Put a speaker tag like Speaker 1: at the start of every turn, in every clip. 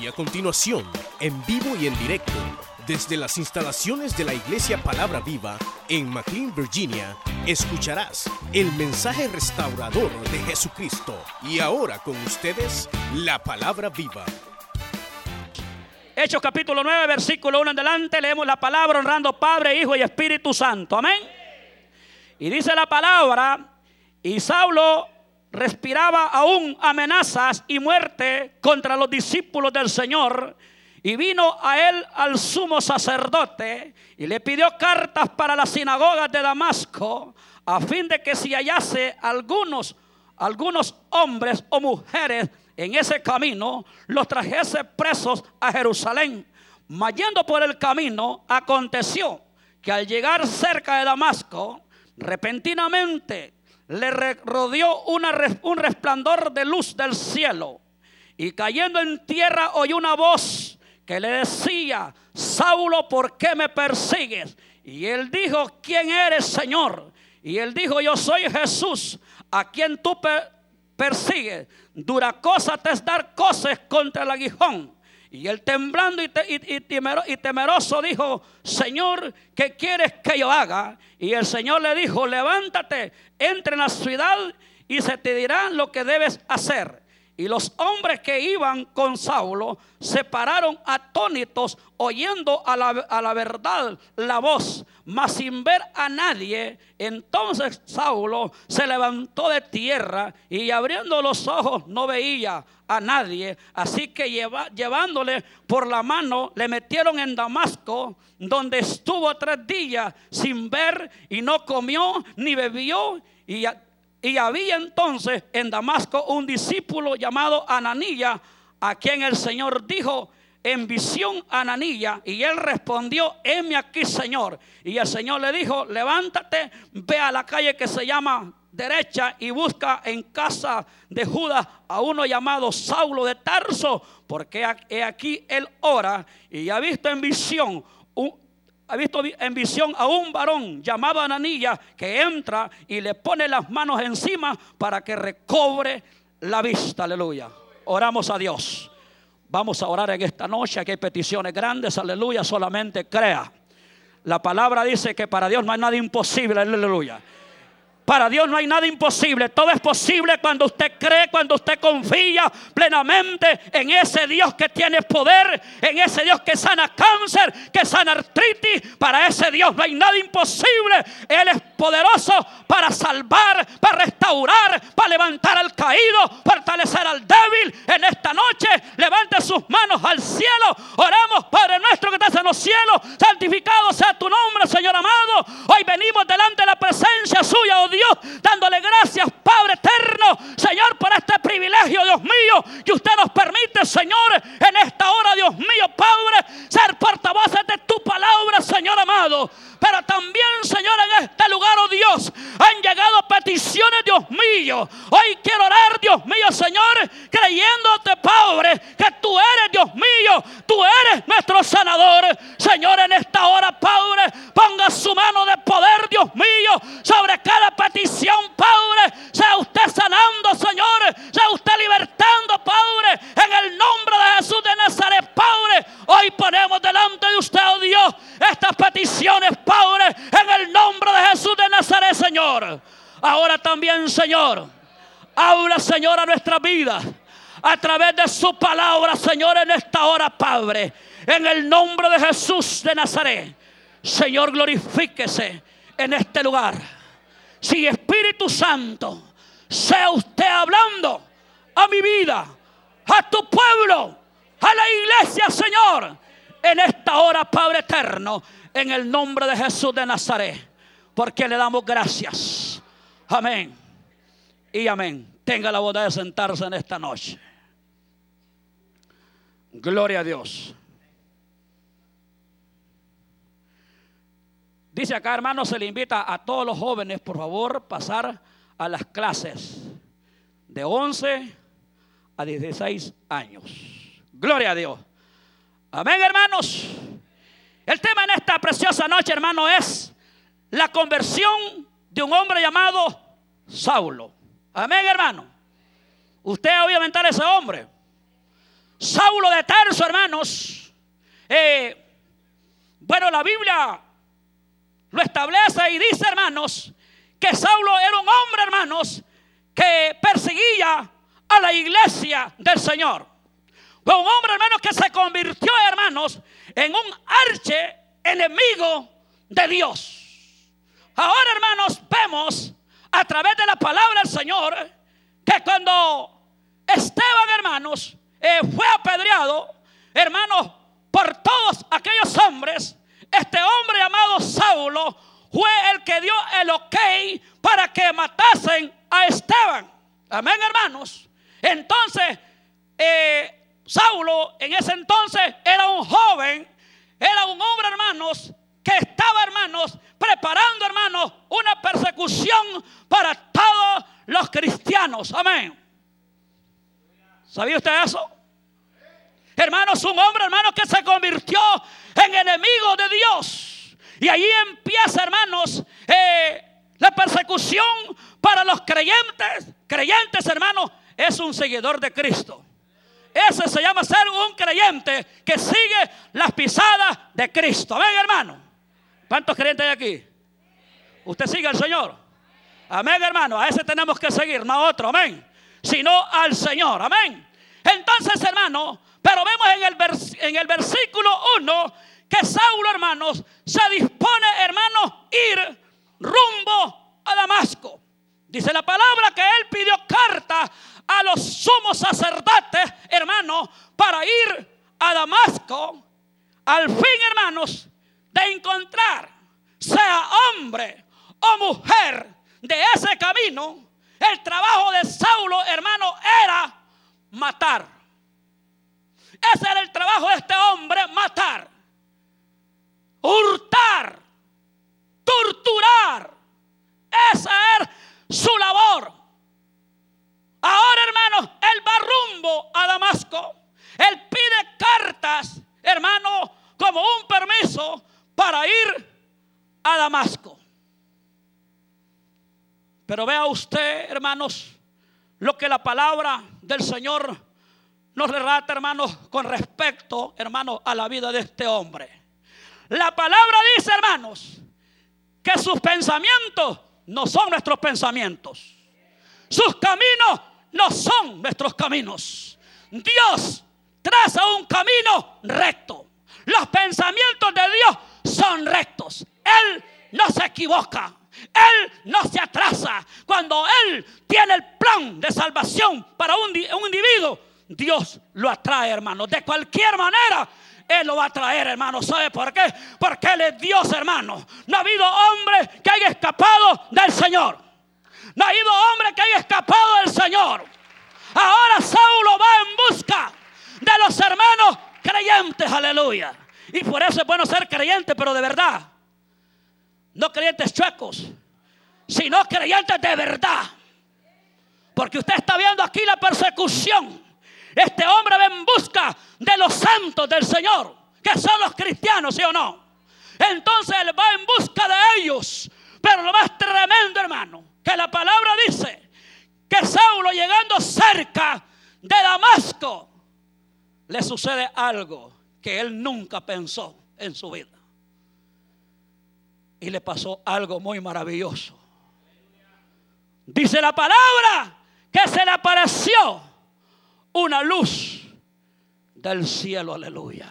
Speaker 1: Y a continuación, en vivo y en directo, desde las instalaciones de la Iglesia Palabra Viva en McLean, Virginia, escucharás el mensaje restaurador de Jesucristo. Y ahora con ustedes, la Palabra Viva.
Speaker 2: Hechos capítulo 9, versículo 1 en adelante, leemos la palabra honrando Padre, Hijo y Espíritu Santo. Amén. Y dice la palabra, y Saulo respiraba aún amenazas y muerte contra los discípulos del Señor. Y vino a él al sumo sacerdote y le pidió cartas para las sinagogas de Damasco, a fin de que si hallase algunos, algunos hombres o mujeres en ese camino, los trajese presos a Jerusalén. Mayendo por el camino, aconteció que al llegar cerca de Damasco, repentinamente le rodeó un resplandor de luz del cielo. Y cayendo en tierra oyó una voz que le decía, Saulo, ¿por qué me persigues? Y él dijo, ¿quién eres, Señor? Y él dijo, yo soy Jesús, a quien tú persigues. Dura cosa te es dar cosas contra el aguijón. Y él temblando y, temeroso dijo, Señor, ¿qué quieres que yo haga? Y el Señor le dijo, levántate, entra en la ciudad y se te dirá lo que debes hacer. Y los hombres que iban con Saulo se pararon atónitos oyendo a la, a la, verdad la voz, mas sin ver a nadie. Entonces Saulo se levantó de tierra y abriendo los ojos no veía a nadie. Así que llevándole por la mano le metieron en Damasco, donde estuvo tres días sin ver y no comió ni bebió. Y y había entonces en Damasco un discípulo llamado Ananilla, a quien el Señor dijo en visión Ananilla, y él respondió, heme aquí, Señor. Y el Señor le dijo, levántate, ve a la calle que se llama derecha y busca en casa de Judas a uno llamado Saulo de Tarso, porque aquí él ora y ha visto en visión ha visto en visión a un varón llamado Ananilla que entra y le pone las manos encima para que recobre la vista. Aleluya. Oramos a Dios. Vamos a orar en esta noche. Aquí hay peticiones grandes. Aleluya. Solamente crea. La palabra dice que para Dios no hay nada imposible. Aleluya. Para Dios no hay nada imposible. Todo es posible cuando usted cree, cuando usted confía plenamente en ese Dios que tiene poder, en ese Dios que sana cáncer, que sana artritis. Para ese Dios no hay nada imposible. Él es poderoso para salvar, para restaurar, para levantar al caído, fortalecer al débil. En esta noche levante sus manos al cielo. Oramos, Padre nuestro que estás en los cielos. Santificado sea tu nombre, Señor amado. Hoy venimos delante de la suya, oh Dios, dándole gracias, Padre eterno, Señor, por este privilegio, Dios mío, que usted nos permite, Señor, en esta hora, Dios mío, Padre, ser portavoces de tu palabra, Señor amado. Pero también, Señor, en este lugar, oh Dios, han llegado peticiones, Dios mío. Hoy quiero orar, Dios mío, Señor, creyéndote, Padre, que tú eres, Dios mío, tú eres nuestro sanador. Señor, en esta hora, Padre, ponga su mano de poder, Dios mío, sobre cada petición, Padre. Sea usted sanando, Señor, sea usted libertando, Padre, en el nombre de Jesús de Nazaret, Padre. Hoy ponemos delante de usted, oh Dios, estas peticiones, Padre, en el nombre de Jesús de Nazaret, Señor. Ahora también, Señor, habla, Señor, a nuestra vida a través de su palabra, Señor, en esta hora, Padre. En el nombre de Jesús de Nazaret. Señor, glorifíquese en este lugar. Si Espíritu Santo, sea usted hablando a mi vida, a tu pueblo, a la iglesia, Señor, en esta hora, Padre eterno, en el nombre de Jesús de Nazaret, porque le damos gracias. Amén. Y amén. Tenga la bondad de sentarse en esta noche. Gloria a Dios. Dice acá, hermano, se le invita a todos los jóvenes, por favor, pasar a las clases de 11 a 16 años. Gloria a Dios. Amén, hermanos. El tema en esta preciosa noche, hermano, es la conversión de un hombre llamado Saulo. Amén, hermano. Usted obviamente a ese hombre. Saulo de Tarso, hermanos, eh, bueno, la Biblia lo establece y dice, hermanos, que Saulo era un hombre, hermanos, que perseguía a la iglesia del Señor. Fue un hombre, hermanos, que se convirtió, hermanos, en un arche enemigo de Dios. Ahora, hermanos, vemos a través de la palabra del Señor que cuando Esteban, hermanos, eh, fue apedreado, hermanos, por todos aquellos hombres, este hombre llamado Saulo fue el que dio el ok para que matasen a Esteban. Amén, hermanos. Entonces, eh, Saulo en ese entonces era un joven, era un hombre, hermanos, que estaba, hermanos, preparando, hermanos, una persecución para todos los cristianos. Amén. ¿Sabía usted eso? Hermanos, un hombre, hermano, que se convirtió en enemigo de Dios. Y ahí empieza, hermanos, eh, la persecución para los creyentes. Creyentes, hermanos, es un seguidor de Cristo. Ese se llama ser un creyente que sigue las pisadas de Cristo. Amén, hermano. ¿Cuántos creyentes hay aquí? Usted sigue al Señor. Amén, hermano. A ese tenemos que seguir, no a otro. Amén. Sino al Señor. Amén. Entonces, hermano, pero vemos en el, versículo 1 que Saulo, hermanos, se dispone, hermanos, ir rumbo a Damasco. Dice la palabra que él pidió carta a los sumos sacerdotes, hermanos, para ir a Damasco. Al fin, hermanos, de encontrar, sea hombre o mujer, de ese camino, el trabajo de Saulo, hermano, era matar. Ese era el trabajo de este hombre, matar, hurtar, torturar. Esa era su labor. Ahora, hermanos, él va rumbo a Damasco. Él pide cartas, hermano, como un permiso para ir a Damasco. Pero vea usted, hermanos, lo que la palabra del Señor nos relata, hermanos, con respecto, hermanos, a la vida de este hombre. La palabra dice, hermanos, que sus pensamientos no son nuestros pensamientos. Sus caminos no son nuestros caminos. Dios traza un camino recto. Los pensamientos de Dios son rectos. Él no se equivoca. Él no se atrasa. Cuando Él tiene el plan de salvación para un, un individuo, Dios lo atrae, hermano. De cualquier manera, Él lo va a traer, hermano. ¿Sabe por qué? Porque Él es Dios, hermano. No ha habido hombre que haya escapado del Señor. No ha habido hombre que haya escapado del Señor. Ahora Saulo va en busca de los hermanos creyentes, aleluya. Y por eso es bueno ser creyente, pero de verdad. No creyentes chuecos, sino creyentes de verdad. Porque usted está viendo aquí la persecución este hombre va en busca de los santos del Señor, que son los cristianos, ¿sí o no? Entonces él va en busca de ellos. Pero lo más tremendo, hermano, que la palabra dice que Saulo llegando cerca de Damasco, le sucede algo que él nunca pensó en su vida. Y le pasó algo muy maravilloso. Dice la palabra que se le apareció una luz del cielo, aleluya.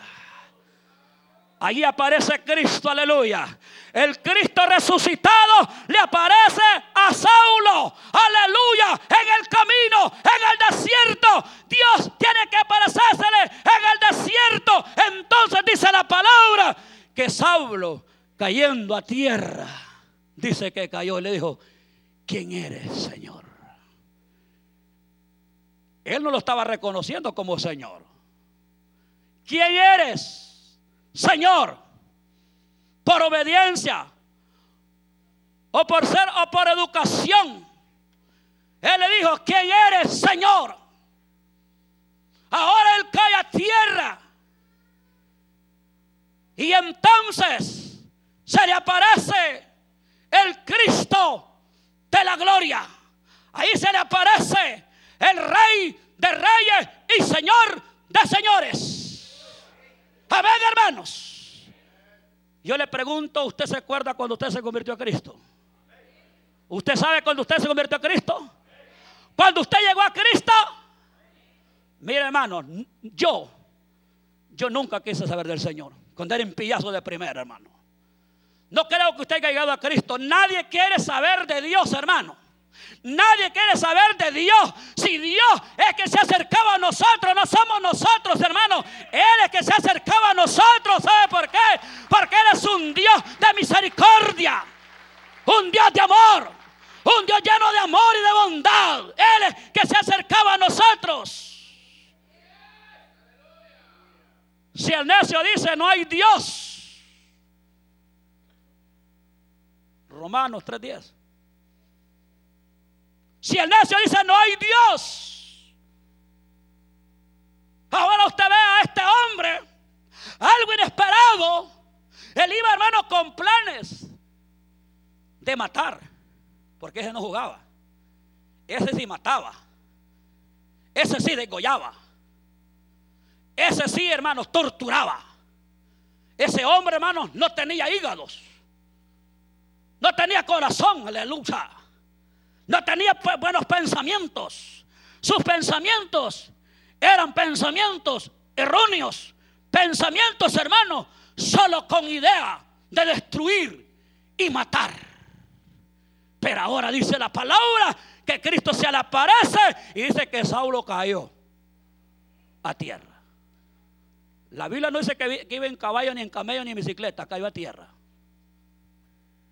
Speaker 2: Allí aparece Cristo, aleluya. El Cristo resucitado le aparece a Saulo, aleluya, en el camino, en el desierto. Dios tiene que aparecérsele en el desierto. Entonces dice la palabra que Saulo, cayendo a tierra, dice que cayó y le dijo, ¿quién eres, Señor? Él no lo estaba reconociendo como Señor. ¿Quién eres? Señor. Por obediencia. O por ser o por educación. Él le dijo, ¿quién eres, Señor? Ahora él cae a tierra. Y entonces se le aparece el Cristo de la gloria. Ahí se le aparece el rey de reyes y señor de señores. Amén, hermanos. Yo le pregunto, ¿usted se acuerda cuando usted se convirtió a Cristo? ¿Usted sabe cuando usted se convirtió a Cristo? Cuando usted llegó a Cristo. Mire, hermano, yo, yo nunca quise saber del Señor. Cuando era en pillazo de primera, hermano. No creo que usted haya llegado a Cristo. Nadie quiere saber de Dios, hermano. Nadie quiere saber de Dios. Si Dios es que se acercaba a nosotros, no somos nosotros, hermano. Él es que se acercaba a nosotros. ¿Sabe por qué? Porque Él es un Dios de misericordia. Un Dios de amor. Un Dios lleno de amor y de bondad. Él es que se acercaba a nosotros. Si el necio dice no hay Dios. Romanos 3.10. Si el necio dice no hay Dios. Ahora usted ve a este hombre, algo inesperado. Él iba, hermano, con planes de matar. Porque ese no jugaba. Ese sí mataba. Ese sí degollaba. Ese sí, hermanos, torturaba. Ese hombre, hermanos, no tenía hígados. No tenía corazón, aleluya. No tenía buenos pensamientos. Sus pensamientos eran pensamientos erróneos. Pensamientos, hermanos, solo con idea de destruir y matar. Pero ahora dice la palabra que Cristo se le aparece y dice que Saulo cayó a tierra. La Biblia no dice que, iba en caballo, ni en camello, ni en bicicleta, cayó a tierra.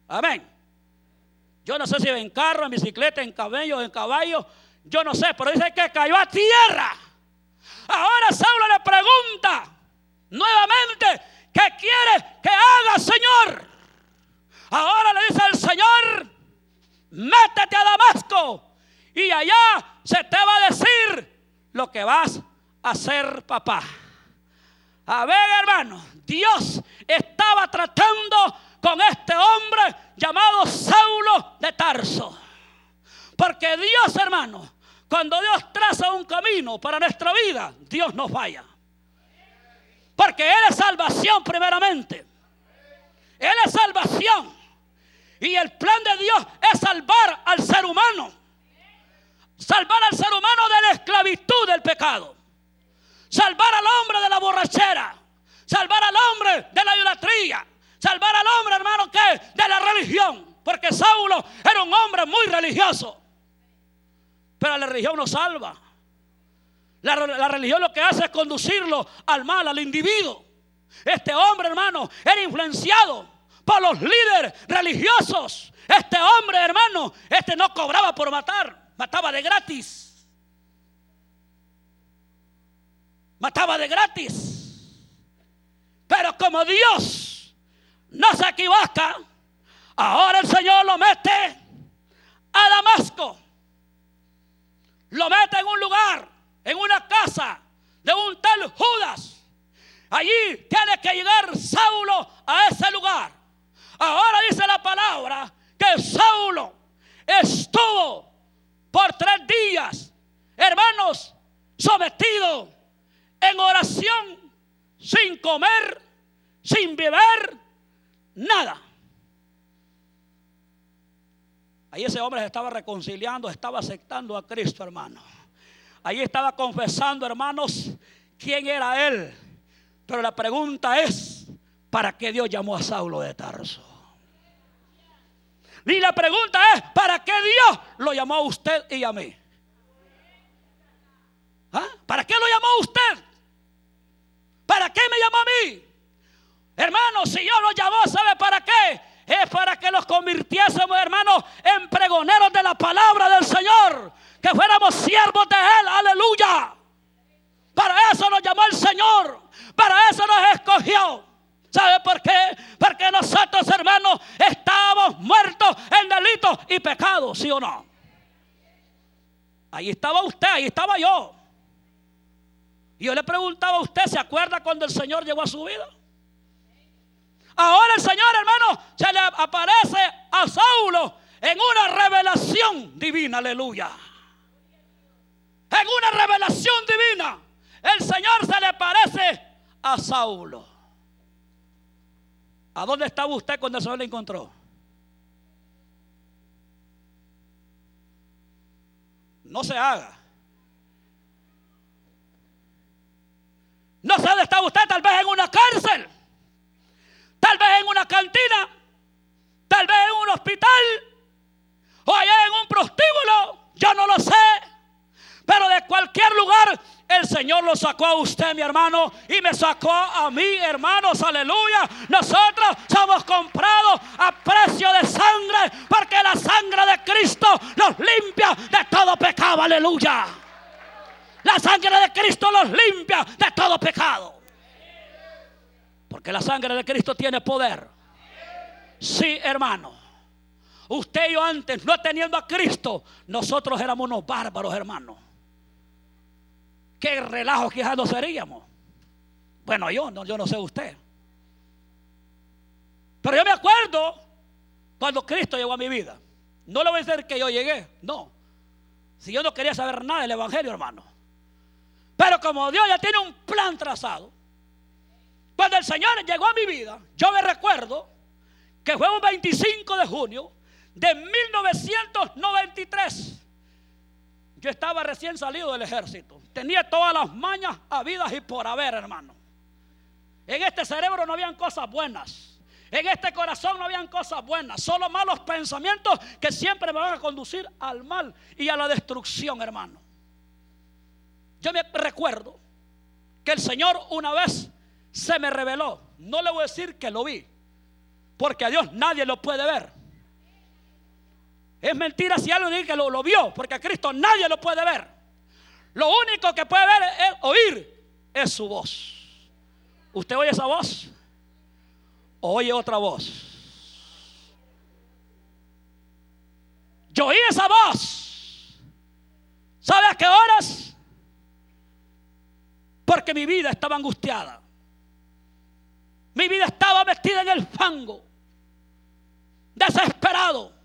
Speaker 2: Amén. Yo no sé si en carro, en bicicleta, en camello, en caballo. Yo no sé, pero dice que cayó a tierra. Ahora Saulo le pregunta nuevamente, ¿qué quiere que haga, Señor? Ahora le dice al Señor, métete a Damasco y allá se te va a decir lo que vas a hacer, papá. A ver, hermano, Dios estaba tratando con este hombre llamado Saulo de Tarso. Porque Dios, hermano, cuando Dios traza un camino para nuestra vida, Dios nos falla. Porque Él es salvación primeramente. Él es salvación. Y el plan de Dios es salvar al ser humano. Salvar al ser humano de la esclavitud del pecado. Salvar al hombre de la borrachera. Salvar al hombre de la idolatría. Salvar al hombre, hermano, que de la religión. Porque Saulo era un hombre muy religioso. Pero la religión no salva. La, la, religión lo que hace es conducirlo al mal, al individuo. Este hombre, hermano, era influenciado por los líderes religiosos. Este hombre, hermano, este no cobraba por matar, mataba de gratis. mataba de gratis. Pero como Dios no se equivoca, ahora el Señor lo mete a Damasco. Lo mete en un lugar, en una casa de un tal Judas. Allí tiene que llegar Saulo a ese lugar. Ahora dice la palabra que Saulo estuvo por tres días, hermanos, sometido en oración, sin comer, sin beber, nada. Ahí ese hombre se estaba reconciliando, estaba aceptando a Cristo, hermano. Ahí estaba confesando, hermanos, quién era él. Pero la pregunta es, ¿para qué Dios llamó a Saulo de Tarso? Y la pregunta es, ¿para qué Dios lo llamó a usted y a mí? ¿Ah? ¿Para qué lo llamó a usted? ¿Para qué me llamó a mí? Hermano, si yo lo llamó, ¿sabe para qué? Es para que los convirtiésemos, hermanos, en pregoneros de la palabra del Señor. Que fuéramos siervos de Él. Aleluya. Para eso nos llamó el Señor. Para eso nos escogió. ¿Sabe por qué? Porque nosotros, hermanos, estábamos muertos en delitos y pecados, ¿sí o no? Ahí estaba usted, ahí estaba yo. Y yo le preguntaba a usted, ¿se acuerda cuando el Señor llegó a su vida? Ahora el Señor, hermano, se le aparece a Saulo en una revelación divina, aleluya. En una revelación divina. el Señor se le parece a Saulo. ¿A dónde estaba usted cuando el Señor le encontró? No se haga. No sé dónde está usted, tal vez en una cárcel, tal vez en una cantina, tal vez en un hospital o allá en un prostíbulo. Yo no lo sé. Pero de cualquier lugar el Señor lo sacó a usted, mi hermano, y me sacó a mí, hermanos, aleluya. Nosotros somos comprados a precio de sangre, porque la sangre de Cristo nos limpia de todo pecado, aleluya. La sangre de Cristo nos limpia de todo pecado. Porque la sangre de Cristo tiene poder. Sí, hermano. Usted y yo antes, no teniendo a Cristo, nosotros éramos unos bárbaros, hermanos qué relajo quizás no seríamos. Bueno, yo no, yo no sé usted. Pero yo me acuerdo cuando Cristo llegó a mi vida. No le voy a decir que yo llegué, no. Si yo no quería saber nada del Evangelio, hermano. Pero como Dios ya tiene un plan trazado, cuando el Señor llegó a mi vida, yo me recuerdo que fue un 25 de junio de 1993. Yo estaba recién salido del ejército. Tenía todas las mañas habidas y por haber, hermano. En este cerebro no habían cosas buenas. En este corazón no habían cosas buenas. Solo malos pensamientos que siempre me van a conducir al mal y a la destrucción, hermano. Yo me recuerdo que el Señor una vez se me reveló. No le voy a decir que lo vi. Porque a Dios nadie lo puede ver. Es mentira si alguien dice que lo, vio, porque a Cristo nadie lo puede ver. Lo único que puede ver es oír es su voz. ¿Usted oye esa voz? ¿O oye otra voz? Yo oí esa voz. ¿Sabe a qué horas? Porque mi vida estaba angustiada. Mi vida estaba metida en el fango. Desesperado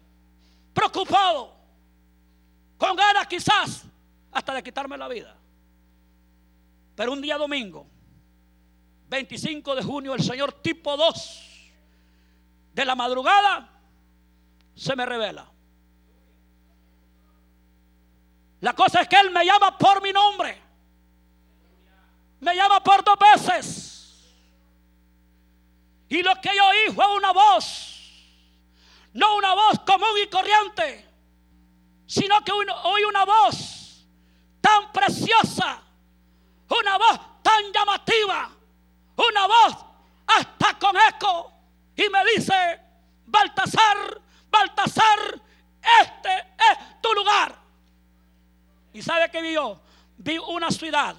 Speaker 2: preocupado, con ganas quizás hasta de quitarme la vida. Pero un día domingo, 25 de junio, el Señor tipo 2 de la madrugada se me revela. La cosa es que Él me llama por mi nombre. Me llama por dos veces. Y lo que yo oí fue una voz no una voz común y corriente, sino que oí una voz tan preciosa, una voz tan llamativa, una voz hasta con eco. Y me dice, Baltasar, Baltasar, este es tu lugar. ¿Y sabe qué vio? Vi una ciudad.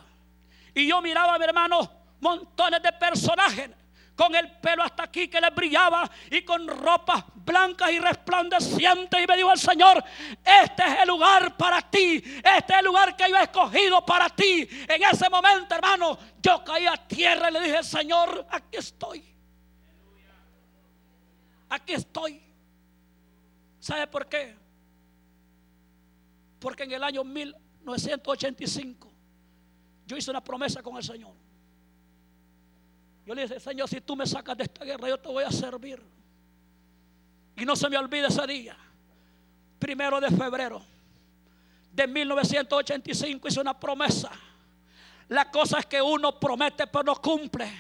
Speaker 2: Y yo miraba a mi hermano montones de personajes con el pelo hasta aquí que le brillaba y con ropas blancas y resplandecientes. Y me dijo el Señor, este es el lugar para ti, este es el lugar que yo he escogido para ti. En ese momento, hermano, yo caí a tierra y le dije, Señor, aquí estoy. Aquí estoy. ¿Sabe por qué? Porque en el año 1985 yo hice una promesa con el Señor. Yo le dije, Señor, si tú me sacas de esta guerra, yo te voy a servir. Y no se me olvide ese día, primero de febrero de 1985, hice una promesa. La cosa es que uno promete pero no cumple.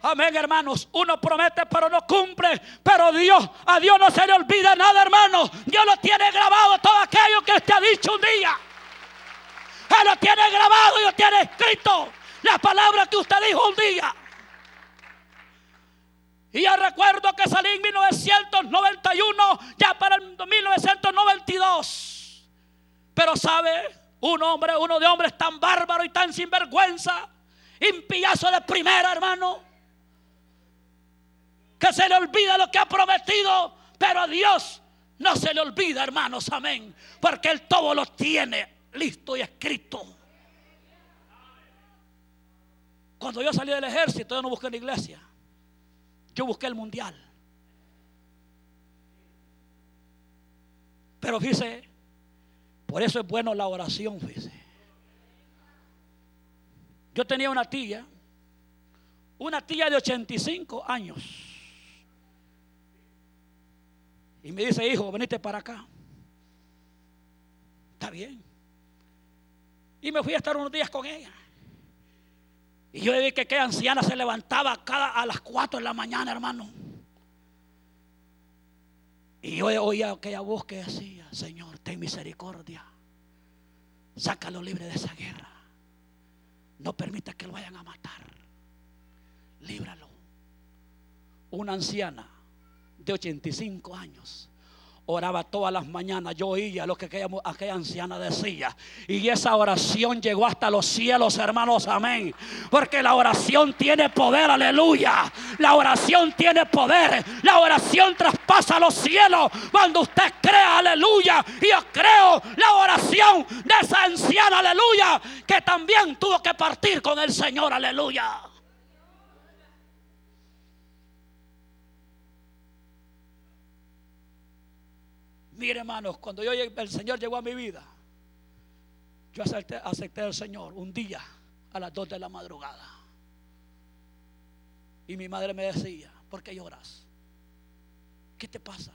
Speaker 2: Amén, hermanos. Uno promete pero no cumple. Pero Dios, a Dios no se le olvida nada, hermanos. Dios lo tiene grabado todo aquello que usted ha dicho un día. Él lo tiene grabado y lo tiene escrito. La palabra que usted dijo un día. Y ya recuerdo que salí en 1991, ya para el 1992. Pero sabe, un hombre, uno de hombres tan bárbaro y tan sinvergüenza, impillazo de primera, hermano, que se le olvida lo que ha prometido, pero a Dios no se le olvida, hermanos, amén, porque Él todo lo tiene listo y escrito. Cuando yo salí del ejército, yo no busqué la iglesia. Yo busqué el mundial. Pero fíjese, por eso es bueno la oración, fíjese. Yo tenía una tía, una tía de 85 años. Y me dice, hijo, venite para acá. Está bien. Y me fui a estar unos días con ella. Y yo vi que aquella anciana se levantaba cada, a las 4 de la mañana, hermano. Y yo oía aquella voz que decía, Señor, ten misericordia. Sácalo libre de esa guerra. No permita que lo vayan a matar. Líbralo. Una anciana de 85 años oraba todas las mañanas. Yo oía lo que aquella, aquella, anciana decía. Y esa oración llegó hasta los cielos, hermanos. Amén. Porque la oración tiene poder, aleluya. La oración tiene poder. La oración traspasa los cielos. Cuando usted crea, aleluya. Yo creo la oración de esa anciana, aleluya. Que también tuvo que partir con el Señor, aleluya. Mire, hermanos, cuando yo el Señor llegó a mi vida, yo acepté, acepté al Señor un día a las 2 de la madrugada. Y mi madre me decía, ¿por qué lloras? ¿Qué te pasa?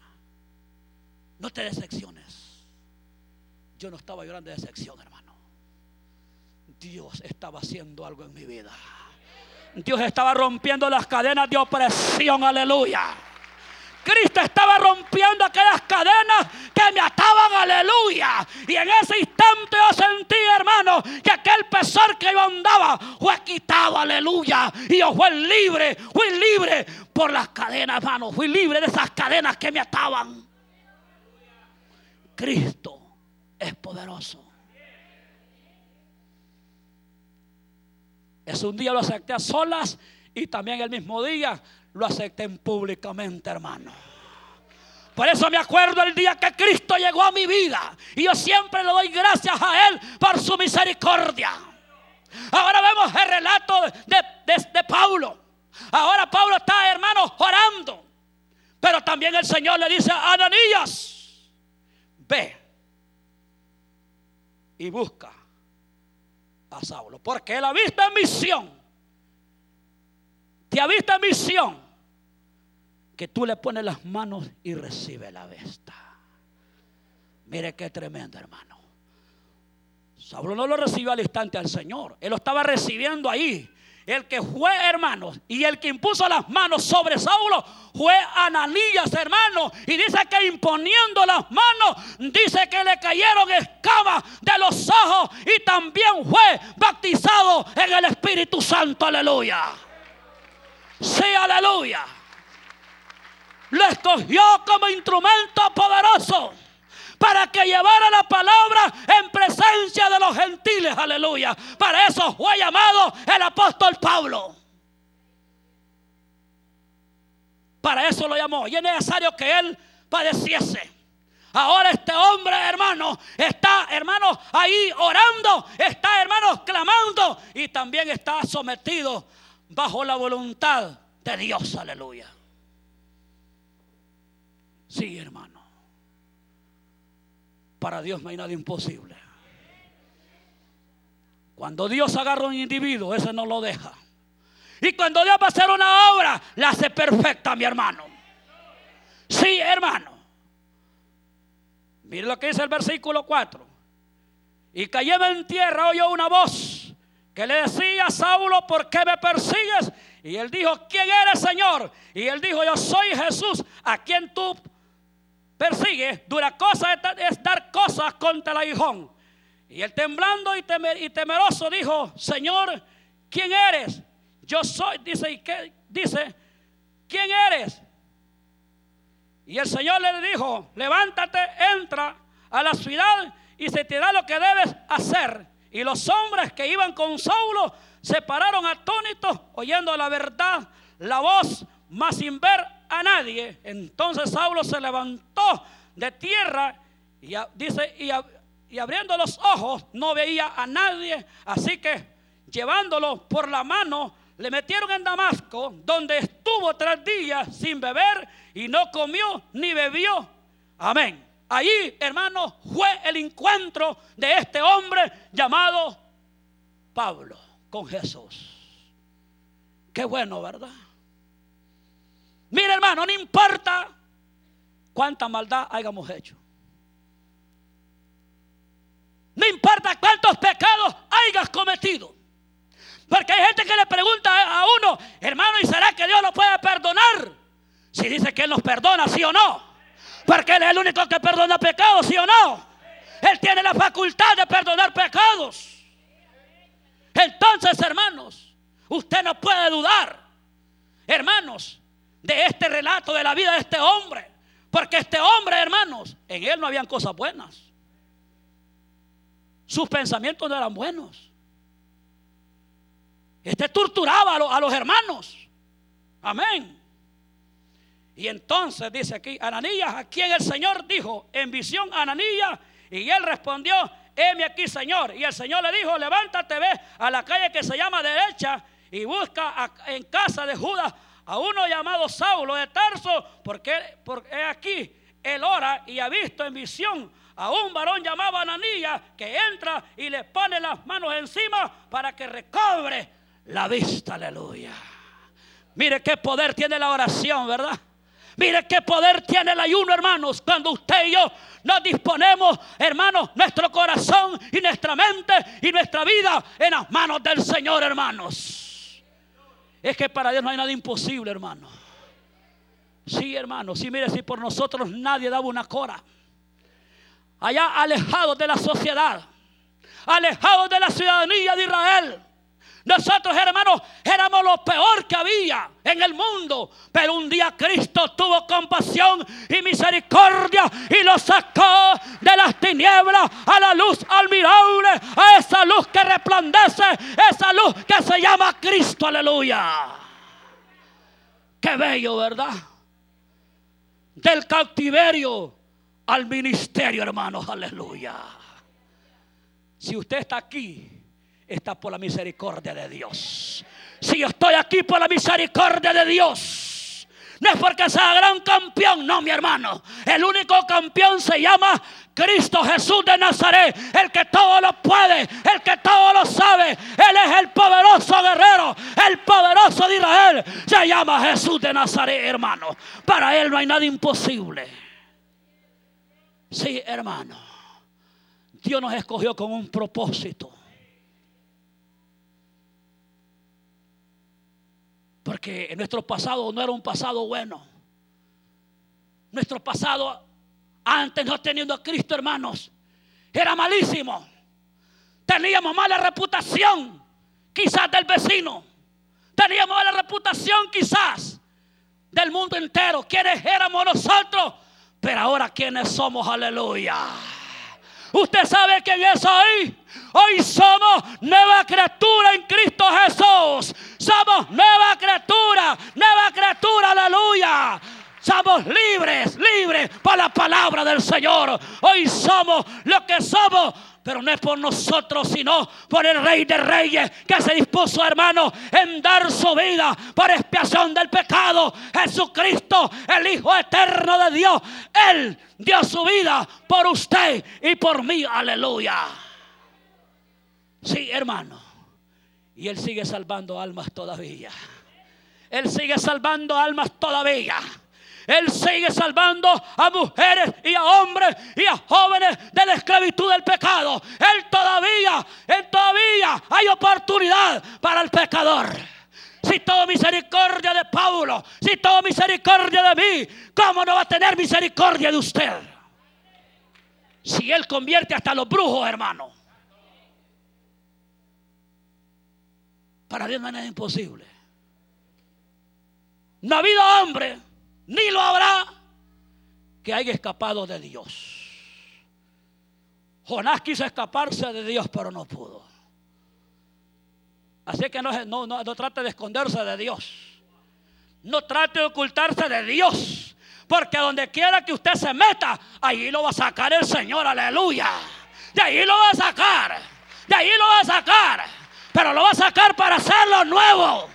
Speaker 2: No te decepciones. Yo no estaba llorando de decepción, hermano. Dios estaba haciendo algo en mi vida. Dios estaba rompiendo las cadenas de opresión, aleluya. Cristo estaba rompiendo aquellas cadenas que me ataban, aleluya. Y en ese instante yo sentí, hermano, que aquel pesar que yo andaba fue quitado, aleluya. Y yo fui libre, fui libre por las cadenas, hermano. Fui libre de esas cadenas que me ataban. Cristo es poderoso. Es un día lo acepté a solas y también el mismo día lo acepten públicamente, hermano. Por eso me acuerdo el día que Cristo llegó a mi vida. Y yo siempre le doy gracias a Él por su misericordia. Ahora vemos el relato de, Pablo. Ahora Pablo está, hermano, orando. Pero también el Señor le dice a Ananías, ve y busca a Saulo. Porque visto en misión. Te ha visto en misión que tú le pones las manos y recibe la besta. Mire qué tremendo, hermano. Saulo no lo recibió al instante al Señor. Él lo estaba recibiendo ahí. El que fue, hermano, y el que impuso las manos sobre Saulo fue Ananías, hermano. Y dice que imponiendo las manos, dice que le cayeron escamas de los ojos y también fue bautizado en el Espíritu Santo. Aleluya. Sí, aleluya lo escogió como instrumento poderoso para que llevara la palabra en presencia de los gentiles, aleluya. Para eso fue llamado el apóstol Pablo. Para eso lo llamó. Y es necesario que él padeciese. Ahora este hombre, hermano, está, hermano, ahí orando, está, hermano, clamando y también está sometido bajo la voluntad de Dios, aleluya. Sí, hermano. Para Dios no hay nada imposible. Cuando Dios agarra a un individuo, ese no lo deja. Y cuando Dios va a hacer una obra, la hace perfecta, mi hermano. Sí, hermano. Mire lo que dice el versículo 4. Y cayendo en tierra oyó una voz que le decía Saulo, ¿por qué me persigues? Y él dijo, ¿quién eres, Señor? Y él dijo, yo soy Jesús, a quien tú persigue, dura cosa es dar cosas contra el aguijón. Y él temblando y, temeroso dijo, Señor, ¿quién eres? Yo soy, dice, ¿y qué? Dice, ¿quién eres? Y el Señor le dijo, levántate, entra a la ciudad y se te da lo que debes hacer. Y los hombres que iban con Saulo se pararon atónitos oyendo la verdad, la voz, mas sin ver a nadie. Entonces Saulo se levantó de tierra y dice, y, abriendo los ojos no veía a nadie. Así que llevándolo por la mano, le metieron en Damasco, donde estuvo tres días sin beber y no comió ni bebió. Amén. Allí, hermano, fue el encuentro de este hombre llamado Pablo. con Jesús. Qué bueno, ¿verdad? Mire hermano, no importa cuánta maldad hayamos hecho. No importa cuántos pecados hayas cometido. Porque hay gente que le pregunta a uno, hermano, ¿y será que Dios lo puede perdonar? Si dice que Él nos perdona, sí o no. Porque Él es el único que perdona pecados, sí o no. Él tiene la facultad de perdonar pecados. Entonces, hermanos, usted no puede dudar, hermanos, de este relato de la vida de este hombre. Porque este hombre, hermanos, en él no habían cosas buenas. Sus pensamientos no eran buenos. Este torturaba a, los hermanos. Amén. Y entonces dice aquí, Ananías, a quien el Señor dijo en visión, Ananías, y él respondió, heme aquí, Señor. Y el Señor le dijo, levántate, ve a la calle que se llama derecha y busca en casa de Judas a uno llamado Saulo de Tarso, porque, porque aquí él ora y ha visto en visión a un varón llamado Ananías que entra y le pone las manos encima para que recobre la vista. Aleluya. Mire qué poder tiene la oración, ¿verdad? Mire qué poder tiene el ayuno, hermanos, cuando usted y yo nos disponemos, hermanos, nuestro corazón y nuestra mente y nuestra vida en las manos del Señor, hermanos. Es que para Dios no hay nada imposible, hermano. Sí, hermano. Sí, mire, si por nosotros nadie daba una cora. Allá alejados de la sociedad, alejados de la ciudadanía de Israel. Nosotros, hermanos, éramos lo peor que había en el mundo. Pero un día Cristo tuvo compasión y misericordia y lo sacó de las tinieblas a la luz admirable, a esa luz que resplandece, esa luz que se llama Cristo. Aleluya. Qué bello, ¿verdad? Del cautiverio al ministerio, hermanos. Aleluya. Si usted está aquí está por la misericordia de Dios. Si yo estoy aquí por la misericordia de Dios, no es porque sea gran campeón, no, mi hermano. El único campeón se llama Cristo Jesús de Nazaret, el que todo lo puede, el que todo lo sabe. Él es el poderoso guerrero, el poderoso de Israel. Se llama Jesús de Nazaret, hermano. Para él no hay nada imposible. Sí, hermano. Dios nos escogió con un propósito. Porque nuestro pasado no era un pasado bueno. Nuestro pasado, antes no teniendo a Cristo, hermanos, era malísimo. Teníamos mala reputación, quizás del vecino. Teníamos mala reputación, quizás del mundo entero. ¿Quiénes éramos nosotros? Pero ahora, ¿quiénes somos? Aleluya. Usted sabe quién es hoy. Hoy somos nueva criatura en Cristo Jesús. Somos nueva criatura, nueva criatura, aleluya. Somos libres, libres por la palabra del Señor. Hoy somos lo que somos pero no es por nosotros, sino por el Rey de Reyes que se dispuso, hermano, en dar su vida por expiación del pecado. Jesucristo, el Hijo eterno de Dios, Él dio su vida por usted y por mí. Aleluya. Sí, hermano. Y Él sigue salvando almas todavía. Él sigue salvando almas todavía. Él sigue salvando a mujeres y a hombres y a jóvenes de la esclavitud del pecado. Él todavía, él todavía hay oportunidad para el pecador. Si todo misericordia de Pablo, si todo misericordia de mí, ¿cómo no va a tener misericordia de usted? Si Él convierte hasta los brujos, hermano. Para Dios no es imposible. No ha habido hombre ni lo habrá que haya escapado de Dios. Jonás quiso escaparse de Dios, pero no pudo. Así que no, no, no, trate de esconderse de Dios. No trate de ocultarse de Dios. Porque donde quiera que usted se meta, ahí lo va a sacar el Señor, aleluya. De ahí lo va a sacar. De ahí lo va a sacar. Pero lo va a sacar para hacerlo nuevo.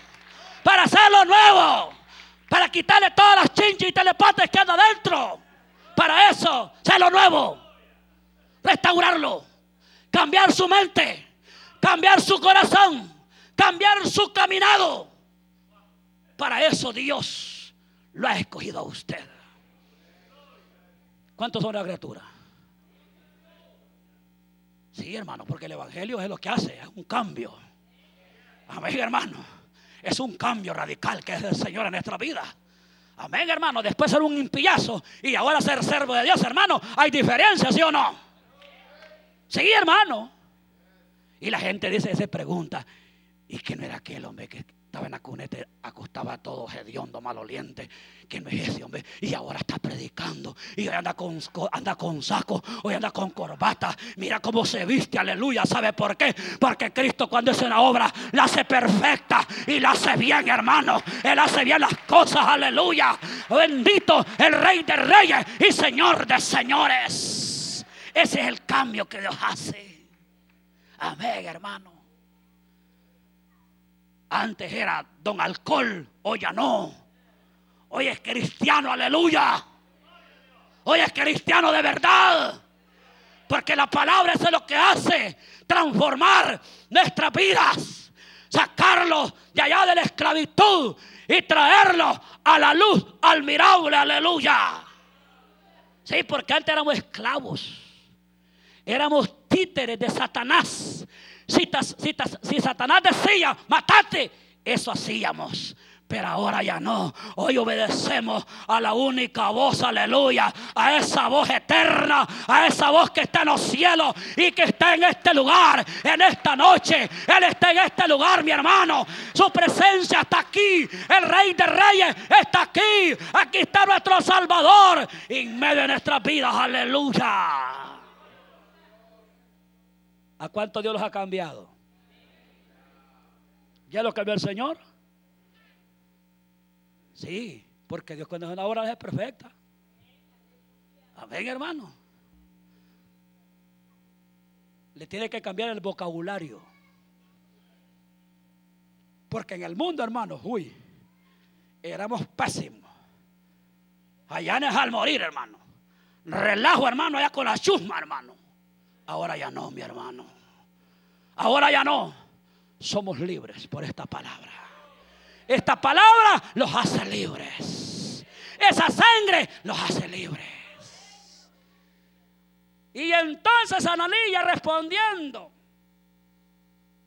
Speaker 2: Para hacerlo nuevo para quitarle todas las chinchas y telepates que anda adentro. Para eso, ser lo nuevo, restaurarlo, cambiar su mente, cambiar su corazón, cambiar su caminado. Para eso Dios lo ha escogido a usted. ¿Cuántos son la criatura? Sí, hermano, porque el Evangelio es lo que hace, es un cambio. Amén, hermano. Es un cambio radical que es del Señor en nuestra vida. Amén, hermano. Después ser un impillazo y ahora ser servo de Dios, hermano. Hay diferencia, ¿sí o no? Sí, hermano. Y la gente dice, se pregunta, ¿y no era aquel hombre que estaba en la cuneta, acostaba todo hediondo, maloliente, no es ese hombre, y ahora está predicando, y hoy anda con, anda con saco, hoy anda con corbata, mira cómo se viste, aleluya, ¿sabe por qué? Porque Cristo cuando hace una obra, la hace perfecta y la hace bien, hermano, Él hace bien las cosas, aleluya, bendito el Rey de Reyes y Señor de Señores, ese es el cambio que Dios hace, amén, hermano. Antes era don alcohol, hoy ya no. Hoy es cristiano, aleluya. Hoy es cristiano de verdad. Porque la palabra es lo que hace transformar nuestras vidas. Sacarlos de allá de la esclavitud y traerlos a la luz admirable, aleluya. Sí, porque antes éramos esclavos. Éramos títeres de Satanás. Si, Satanás decía, matate, eso hacíamos. Pero ahora ya no. Hoy obedecemos a la única voz, aleluya. A esa voz eterna. A esa voz que está en los cielos y que está en este lugar. En esta noche. Él está en este lugar, mi hermano. Su presencia está aquí. El Rey de Reyes está aquí. Aquí está nuestro Salvador. En medio de nuestras vidas, aleluya. ¿A cuánto Dios los ha cambiado? ¿Ya lo cambió el Señor? Sí, porque Dios cuando es una obra es perfecta. Amén, hermano. Le tiene que cambiar el vocabulario. Porque en el mundo, hermano, uy, éramos pésimos. Allá en al morir, hermano. Relajo, hermano, allá con la chusma, hermano. Ahora ya no, mi hermano. Ahora ya no. Somos libres por esta palabra. Esta palabra los hace libres. Esa sangre los hace libres. Y entonces Analía respondiendo,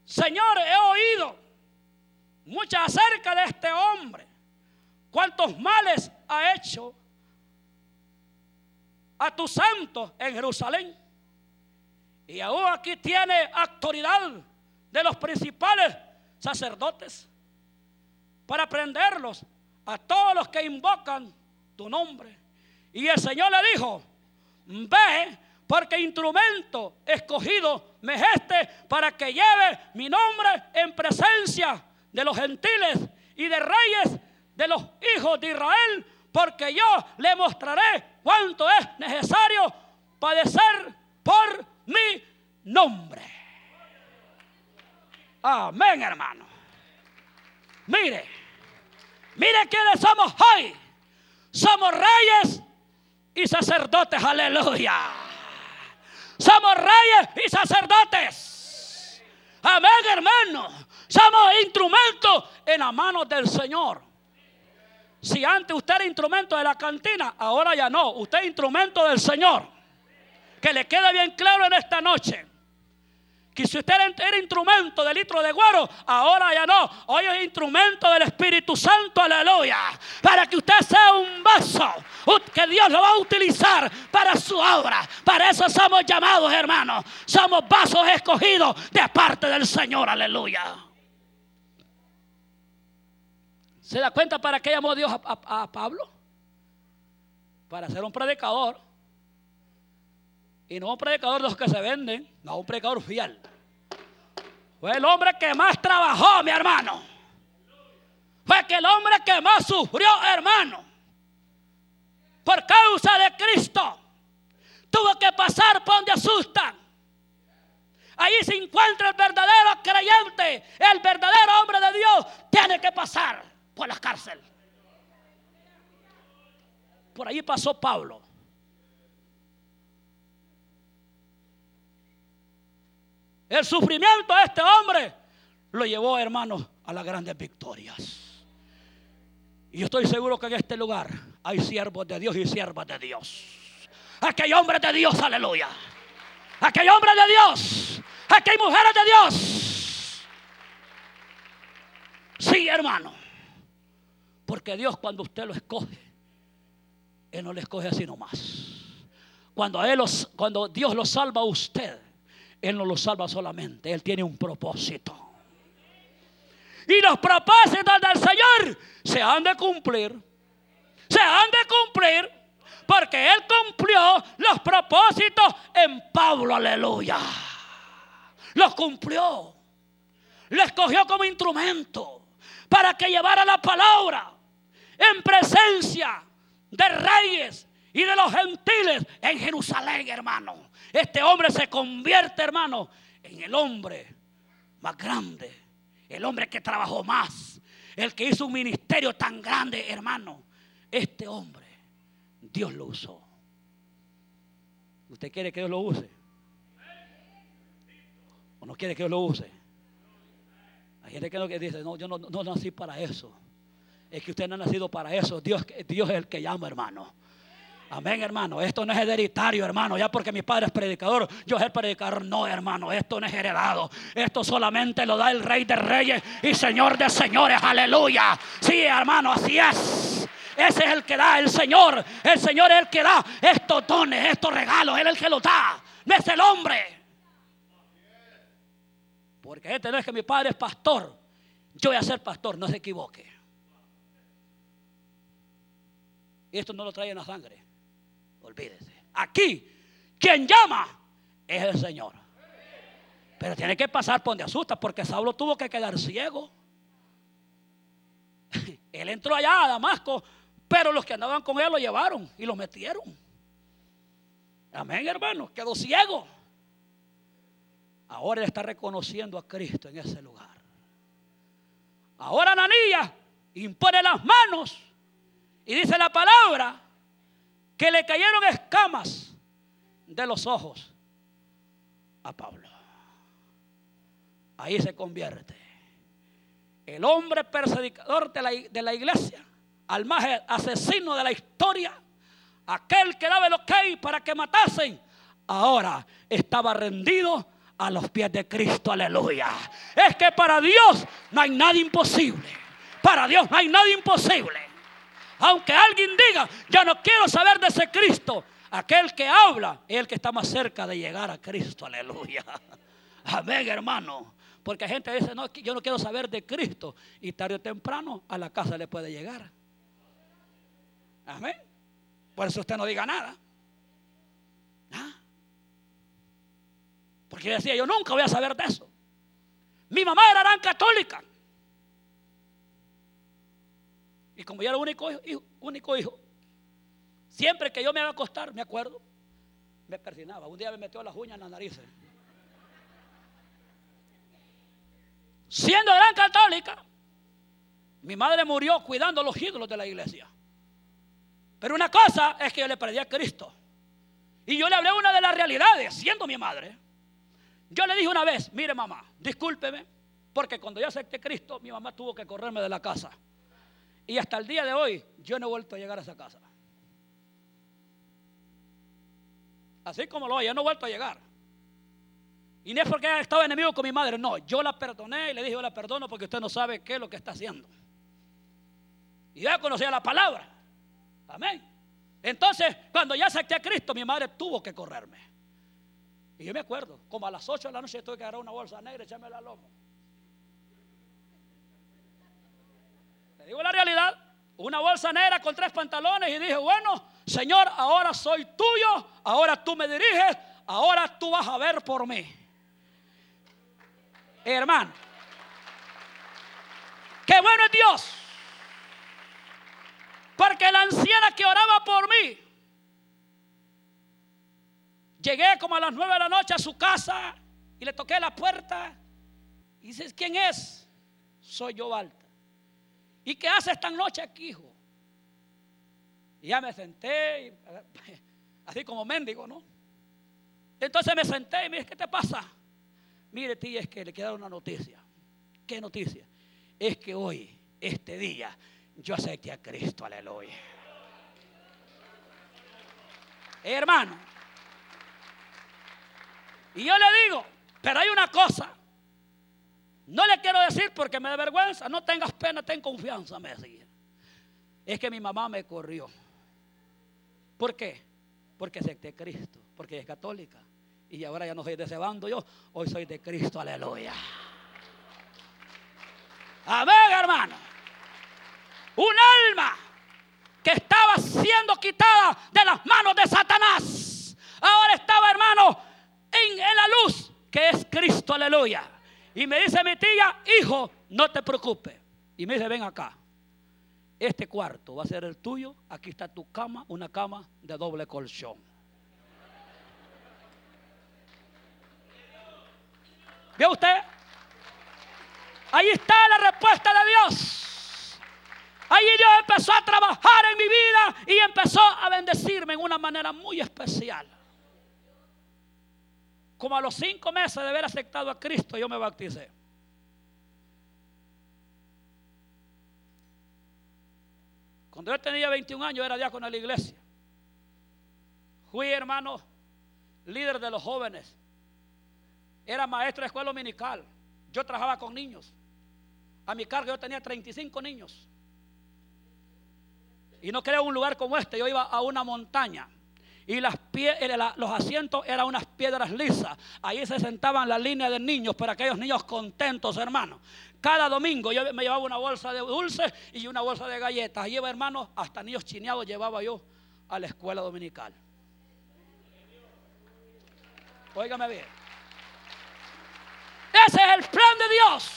Speaker 2: Señor, he oído mucho acerca de este hombre, cuántos males ha hecho a tus santos en Jerusalén y aún aquí tiene autoridad de los principales sacerdotes para prenderlos a todos los que invocan tu nombre. Y el Señor le dijo, ve porque instrumento escogido me este para que lleve mi nombre en presencia de los gentiles y de reyes de los hijos de Israel, porque yo le mostraré cuánto es necesario padecer por mi nombre. Amén, hermano. Mire, mire quiénes somos hoy. Somos reyes y sacerdotes, aleluya. Somos reyes y sacerdotes. Amén, hermano. Somos instrumentos en la mano del Señor. Si antes usted era instrumento de la cantina, ahora ya no. Usted es instrumento del Señor que le quede bien claro en esta noche. Que si usted era instrumento de litro de guaro, ahora ya no. Hoy es instrumento del Espíritu Santo, aleluya. Para que usted sea un vaso que Dios lo va a utilizar para su obra. Para eso somos llamados, hermanos. Somos vasos escogidos de parte del Señor, aleluya. ¿Se da cuenta para qué llamó Dios a Pablo? Para ser un predicador y no un predicador de los que se venden, no un predicador fiel. Fue el hombre que más trabajó, mi hermano. Fue que el hombre que más sufrió, hermano. Por causa de Cristo. Tuvo que pasar por donde asustan. Ahí se encuentra el verdadero creyente. El verdadero hombre de Dios tiene que pasar por la cárcel. Por ahí pasó Pablo. El sufrimiento de este hombre lo llevó, hermanos, a las grandes victorias. Y yo estoy seguro que en este lugar hay siervos de Dios y siervas de Dios. Aquí hay hombres de Dios, aleluya. Aquí hay hombres de Dios. Aquí mujeres de Dios. Sí, hermano. Porque Dios cuando usted lo escoge, Él no le escoge así nomás. Cuando, él cuando Dios lo salva a usted, Él no lo salva solamente, Él tiene un propósito. Y los propósitos del Señor se han de cumplir. Se han de cumplir porque Él cumplió los propósitos en Pablo, aleluya. Los cumplió. Lo escogió como instrumento para que llevara la palabra en presencia de reyes y de los gentiles en Jerusalén, hermano. Este hombre se convierte, hermano, en el hombre más grande, el hombre que trabajó más, el que hizo un ministerio tan grande, hermano. Este hombre, Dios lo usó. ¿Usted quiere que Dios lo use? ¿O no quiere que Dios lo use? Hay gente que dice, no, yo no, no nací para eso. Es que usted no ha nacido para eso. Dios, Dios es el que llama, hermano. Amén, hermano. Esto no es hereditario, hermano. Ya porque mi padre es predicador, yo soy el predicador. No, hermano. Esto no es heredado. Esto solamente lo da el Rey de Reyes y Señor de Señores. Aleluya. Sí, hermano, así es. Ese es el que da, el Señor. El Señor es el que da estos dones, estos regalos. Él es el que los da. No es el hombre. Porque este no es que mi padre es pastor. Yo voy a ser pastor, no se equivoque. Esto no lo trae en la sangre. Aquí, quien llama es el Señor. Pero tiene que pasar por donde asusta, porque Saulo tuvo que quedar ciego. Él entró allá a Damasco, pero los que andaban con él lo llevaron y lo metieron. Amén, hermano. Quedó ciego. Ahora él está reconociendo a Cristo en ese lugar. Ahora Ananías impone las manos y dice la palabra que le cayeron escamas de los ojos a Pablo. Ahí se convierte el hombre perseguidor de la, de la iglesia, al más asesino de la historia, aquel que daba el ok para que matasen, ahora estaba rendido a los pies de Cristo, aleluya. Es que para Dios no hay nada imposible. Para Dios no hay nada imposible. Aunque alguien diga, yo no quiero saber de ese Cristo, aquel que habla es el que está más cerca de llegar a Cristo, aleluya. Amén, hermano. Porque gente dice, no, yo no quiero saber de Cristo. Y tarde o temprano a la casa le puede llegar. Amén. Por eso usted no diga nada. ¿Ah? Porque decía, yo nunca voy a saber de eso. Mi mamá era gran católica. Y como yo era único hijo, único hijo, siempre que yo me iba a acostar, me acuerdo, me persinaba. Un día me metió las uñas en la nariz. Siendo gran católica, mi madre murió cuidando los ídolos de la iglesia. Pero una cosa es que yo le perdí a Cristo. Y yo le hablé una de las realidades, siendo mi madre. Yo le dije una vez, mire mamá, discúlpeme, porque cuando yo acepté Cristo, mi mamá tuvo que correrme de la casa. Y hasta el día de hoy yo no he vuelto a llegar a esa casa. Así como lo oye, yo no he vuelto a llegar. Y no es porque haya estado enemigo con mi madre, no, yo la perdoné y le dije, yo la perdono porque usted no sabe qué es lo que está haciendo. Y ya conocía la palabra. Amén. Entonces, cuando ya acepté a Cristo, mi madre tuvo que correrme. Y yo me acuerdo, como a las 8 de la noche tuve que agarrar una bolsa negra y echarme la lomo. digo la realidad, una bolsa negra con tres pantalones y dije, bueno, Señor, ahora soy tuyo, ahora tú me diriges, ahora tú vas a ver por mí. Hermano, qué bueno es Dios. Porque la anciana que oraba por mí, llegué como a las nueve de la noche a su casa y le toqué la puerta y dices, ¿quién es? Soy yo, Walter. ¿Y qué hace esta noche aquí, hijo? Y ya me senté, así como mendigo, ¿no? Entonces me senté y me ¿qué te pasa? Mire, tía, es que le dar una noticia. ¿Qué noticia? Es que hoy, este día, yo acepté a Cristo, aleluya. Hermano, y yo le digo, pero hay una cosa, no le quiero decir porque me da vergüenza, no tengas pena, ten confianza, me decía. Es que mi mamá me corrió. ¿Por qué? Porque acepté a Cristo, porque es católica. Y ahora ya no soy de ese yo, hoy soy de Cristo, aleluya. Amén, hermano. Un alma que estaba siendo quitada de las manos de Satanás. Ahora estaba, hermano, en, en la luz que es Cristo, aleluya. Y me dice mi tía, hijo, no te preocupes. Y me dice, ven acá. Este cuarto va a ser el tuyo. Aquí está tu cama, una cama de doble colchón. ¿Ve usted? Ahí está la respuesta de Dios. Ahí Dios empezó a trabajar en mi vida y empezó a bendecirme en una manera muy especial. Como a los cinco meses de haber aceptado a Cristo, yo me bauticé. Cuando yo tenía 21 años era diácono de la iglesia. Fui hermano, líder de los jóvenes. Era maestro de escuela dominical. Yo trabajaba con niños. A mi cargo yo tenía 35 niños. Y no quería un lugar como este. Yo iba a una montaña. Y las eh, los asientos eran unas piedras lisas. Ahí se sentaban la línea de niños para aquellos niños contentos, hermanos. Cada domingo yo me llevaba una bolsa de dulces y una bolsa de galletas. Lleva, hermanos, hasta niños chineados llevaba yo a la escuela dominical. Óigame bien. Ese es el plan de Dios.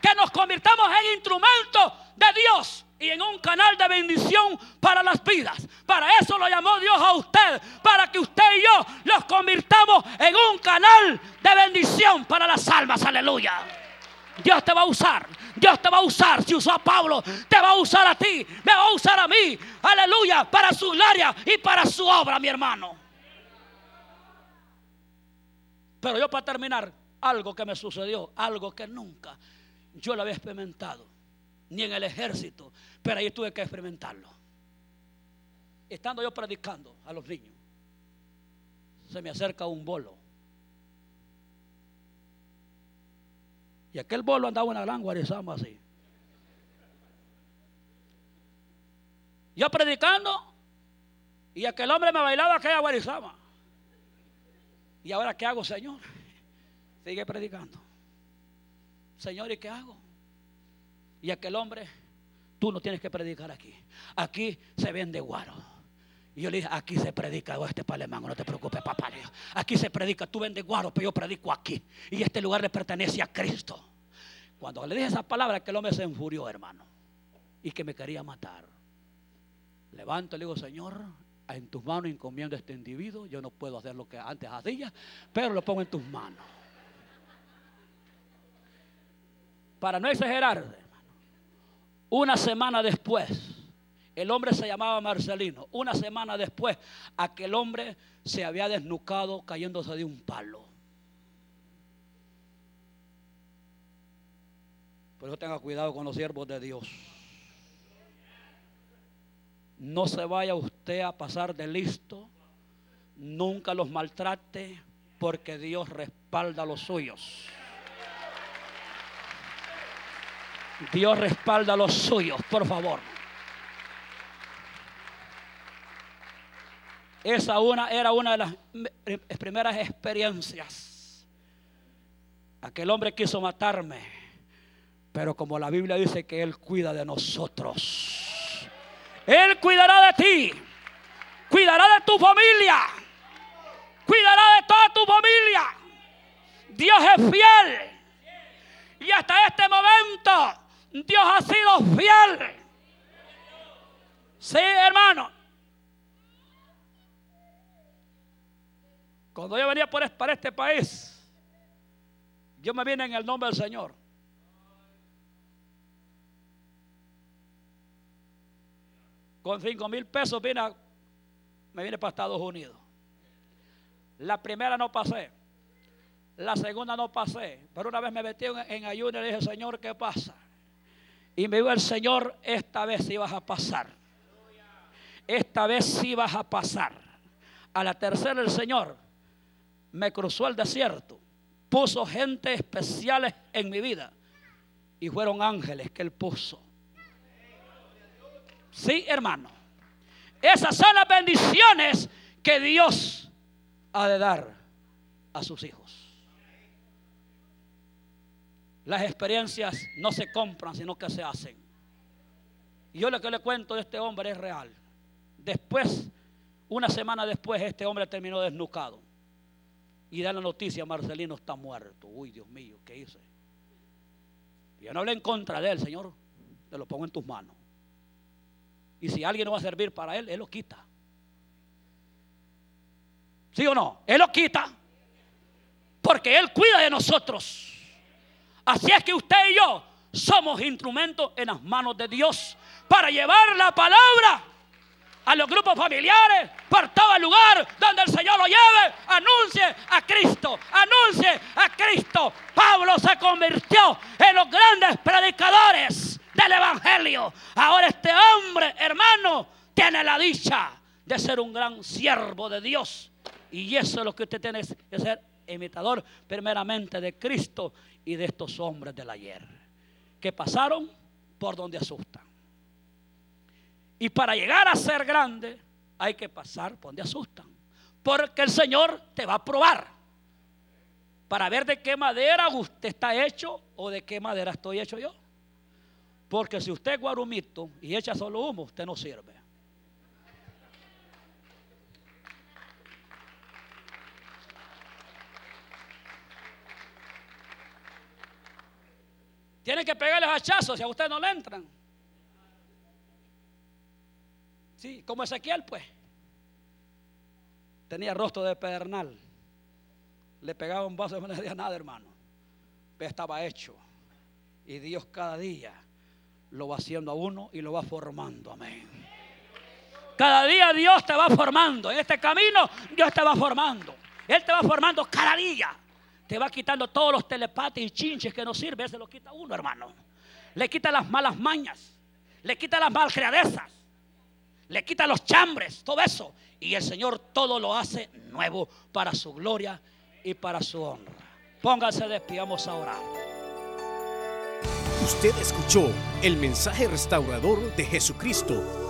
Speaker 2: Que nos convirtamos en instrumentos de Dios y en un canal de bendición para las vidas. Para eso lo llamó Dios a usted, para que usted y yo los convirtamos en un canal de bendición para las almas. Aleluya. Dios te va a usar. Dios te va a usar. Si usó a Pablo, te va a usar a ti. Me va a usar a mí. Aleluya. Para su gloria y para su obra, mi hermano. Pero yo para terminar, algo que me sucedió, algo que nunca yo lo había experimentado, ni en el ejército, pero ahí tuve que experimentarlo. Estando yo predicando a los niños, se me acerca un bolo. Y aquel bolo andaba una gran guarizama así. Yo predicando y aquel hombre me bailaba aquella guarizama. ¿Y ahora qué hago, Señor? Sigue predicando. Señor, ¿y qué hago? Y aquel hombre, tú no tienes que predicar aquí. Aquí se vende guaro. Y yo le dije, aquí se predica, oh, este palemán, no te preocupes, papá. Aquí se predica, tú vendes guaro, pero yo predico aquí. Y este lugar le pertenece a Cristo. Cuando le dije esa palabra, aquel hombre se enfurió, hermano. Y que me quería matar. Levanto y le digo, Señor, en tus manos encomiendo a este individuo. Yo no puedo hacer lo que antes hacía, pero lo pongo en tus manos. Para no exagerar, una semana después, el hombre se llamaba Marcelino. Una semana después, aquel hombre se había desnucado cayéndose de un palo. Por eso tenga cuidado con los siervos de Dios. No se vaya usted a pasar de listo. Nunca los maltrate porque Dios respalda a los suyos. Dios respalda a los suyos, por favor. Esa una era una de las primeras experiencias. Aquel hombre quiso matarme, pero como la Biblia dice que Él cuida de nosotros, Él cuidará de ti, cuidará de tu familia, cuidará de toda tu familia. Dios es fiel. Y hasta este momento Dios ha sido fiel. Sí, hermano. Cuando yo venía para este país, yo me vine en el nombre del Señor. Con cinco mil pesos vine me vine para Estados Unidos. La primera no pasé. La segunda no pasé, pero una vez me metí en, en ayuno y le dije, Señor, ¿qué pasa? Y me dijo el Señor, esta vez sí vas a pasar. Esta vez sí vas a pasar. A la tercera el Señor me cruzó el desierto, puso gente especiales en mi vida y fueron ángeles que Él puso. Sí, hermano. Esas son las bendiciones que Dios ha de dar a sus hijos. Las experiencias no se compran, sino que se hacen. Y yo lo que le cuento de este hombre es real. Después, una semana después, este hombre terminó desnucado. Y da la noticia, Marcelino está muerto. Uy, Dios mío, ¿qué hice? Yo no hablé en contra de él, Señor. Te lo pongo en tus manos. Y si alguien no va a servir para él, él lo quita. ¿Sí o no? Él lo quita. Porque él cuida de nosotros. Así es que usted y yo somos instrumentos en las manos de Dios para llevar la palabra a los grupos familiares, por todo el lugar donde el Señor lo lleve, anuncie a Cristo, anuncie a Cristo. Pablo se convirtió en los grandes predicadores del Evangelio. Ahora este hombre, hermano, tiene la dicha de ser un gran siervo de Dios. Y eso es lo que usted tiene que ser imitador primeramente de Cristo y de estos hombres del ayer, que pasaron por donde asustan. Y para llegar a ser grande hay que pasar por donde asustan. Porque el Señor te va a probar para ver de qué madera usted está hecho o de qué madera estoy hecho yo. Porque si usted es guarumito y echa solo humo, usted no sirve. Tienen que pegarles hachazos si a usted no le entran. Sí, como Ezequiel, pues. Tenía rostro de pedernal. Le pegaba un vaso y no le decía nada, hermano. Pero estaba hecho. Y Dios cada día lo va haciendo a uno y lo va formando. Amén. Cada día Dios te va formando. En este camino Dios te va formando. Él te va formando cada día. Te va quitando todos los telepates y chinches que no sirven. Se lo quita uno, hermano. Le quita las malas mañas. Le quita las malcriadezas le quita los chambres, todo eso. Y el Señor todo lo hace nuevo para su gloria y para su honra. Pónganse de vamos a orar.
Speaker 1: Usted escuchó el mensaje restaurador de Jesucristo